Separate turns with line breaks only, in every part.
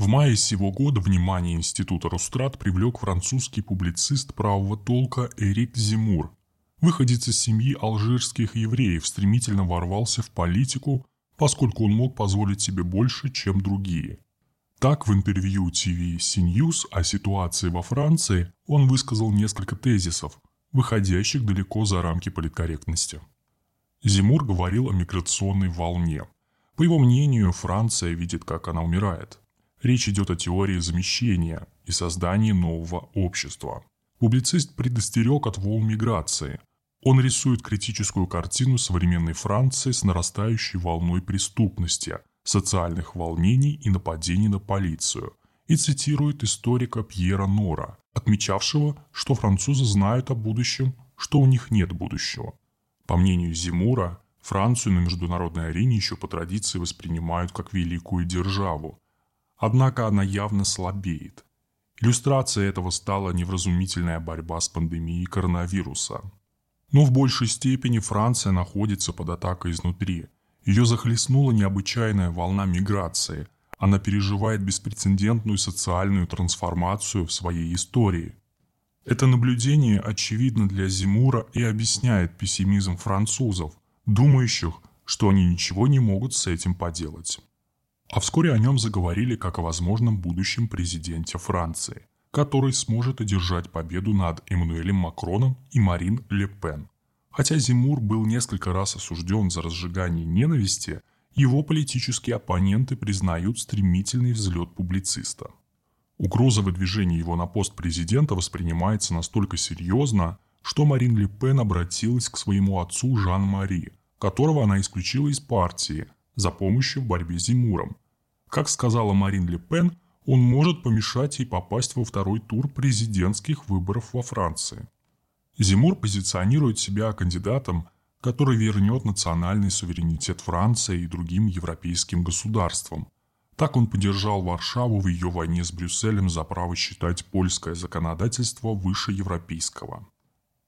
В мае сего года внимание Института Рустрат привлек французский публицист правого толка Эрик Зимур. Выходец из семьи алжирских евреев стремительно ворвался в политику, поскольку он мог позволить себе больше, чем другие. Так, в интервью TV CNews о ситуации во Франции он высказал несколько тезисов, выходящих далеко за рамки политкорректности. Зимур говорил о миграционной волне. По его мнению, Франция видит, как она умирает. Речь идет о теории замещения и создании нового общества. Публицист предостерег от волн миграции. Он рисует критическую картину современной Франции с нарастающей волной преступности, социальных волнений и нападений на полицию, и цитирует историка Пьера Нора, отмечавшего, что французы знают о будущем, что у них нет будущего. По мнению Зимура, Францию на международной арене еще по традиции воспринимают как великую державу. Однако она явно слабеет. Иллюстрацией этого стала невразумительная борьба с пандемией коронавируса. Но в большей степени Франция находится под атакой изнутри. Ее захлестнула необычайная волна миграции. Она переживает беспрецедентную социальную трансформацию в своей истории. Это наблюдение очевидно для Зимура и объясняет пессимизм французов, думающих, что они ничего не могут с этим поделать. А вскоре о нем заговорили как о возможном будущем президенте Франции, который сможет одержать победу над Эммануэлем Макроном и Марин Ле Пен. Хотя Зимур был несколько раз осужден за разжигание ненависти, его политические оппоненты признают стремительный взлет публициста – Угроза выдвижения его на пост президента воспринимается настолько серьезно, что Марин Ле Пен обратилась к своему отцу Жан-Мари, которого она исключила из партии за помощью в борьбе с Зимуром. Как сказала Марин Ле Пен, он может помешать ей попасть во второй тур президентских выборов во Франции. Зимур позиционирует себя кандидатом, который вернет национальный суверенитет Франции и другим европейским государствам – так он поддержал Варшаву в ее войне с Брюсселем за право считать польское законодательство выше европейского.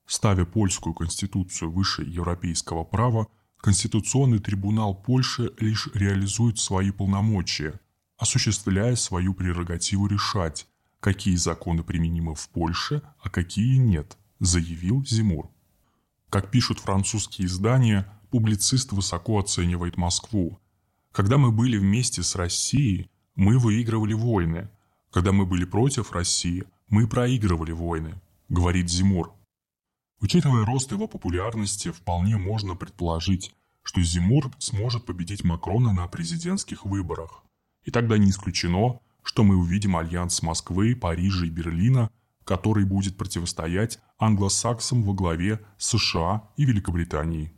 Ставя польскую конституцию выше европейского права, Конституционный трибунал Польши лишь реализует свои полномочия, осуществляя свою прерогативу решать, какие законы применимы в Польше, а какие нет, заявил Зимур. Как пишут французские издания, публицист высоко оценивает Москву, когда мы были вместе с Россией, мы выигрывали войны. Когда мы были против России, мы проигрывали войны, говорит Зимур. Учитывая рост его популярности, вполне можно предположить, что Зимур сможет победить Макрона на президентских выборах. И тогда не исключено, что мы увидим альянс Москвы, Парижа и Берлина, который будет противостоять англосаксам во главе США и Великобритании.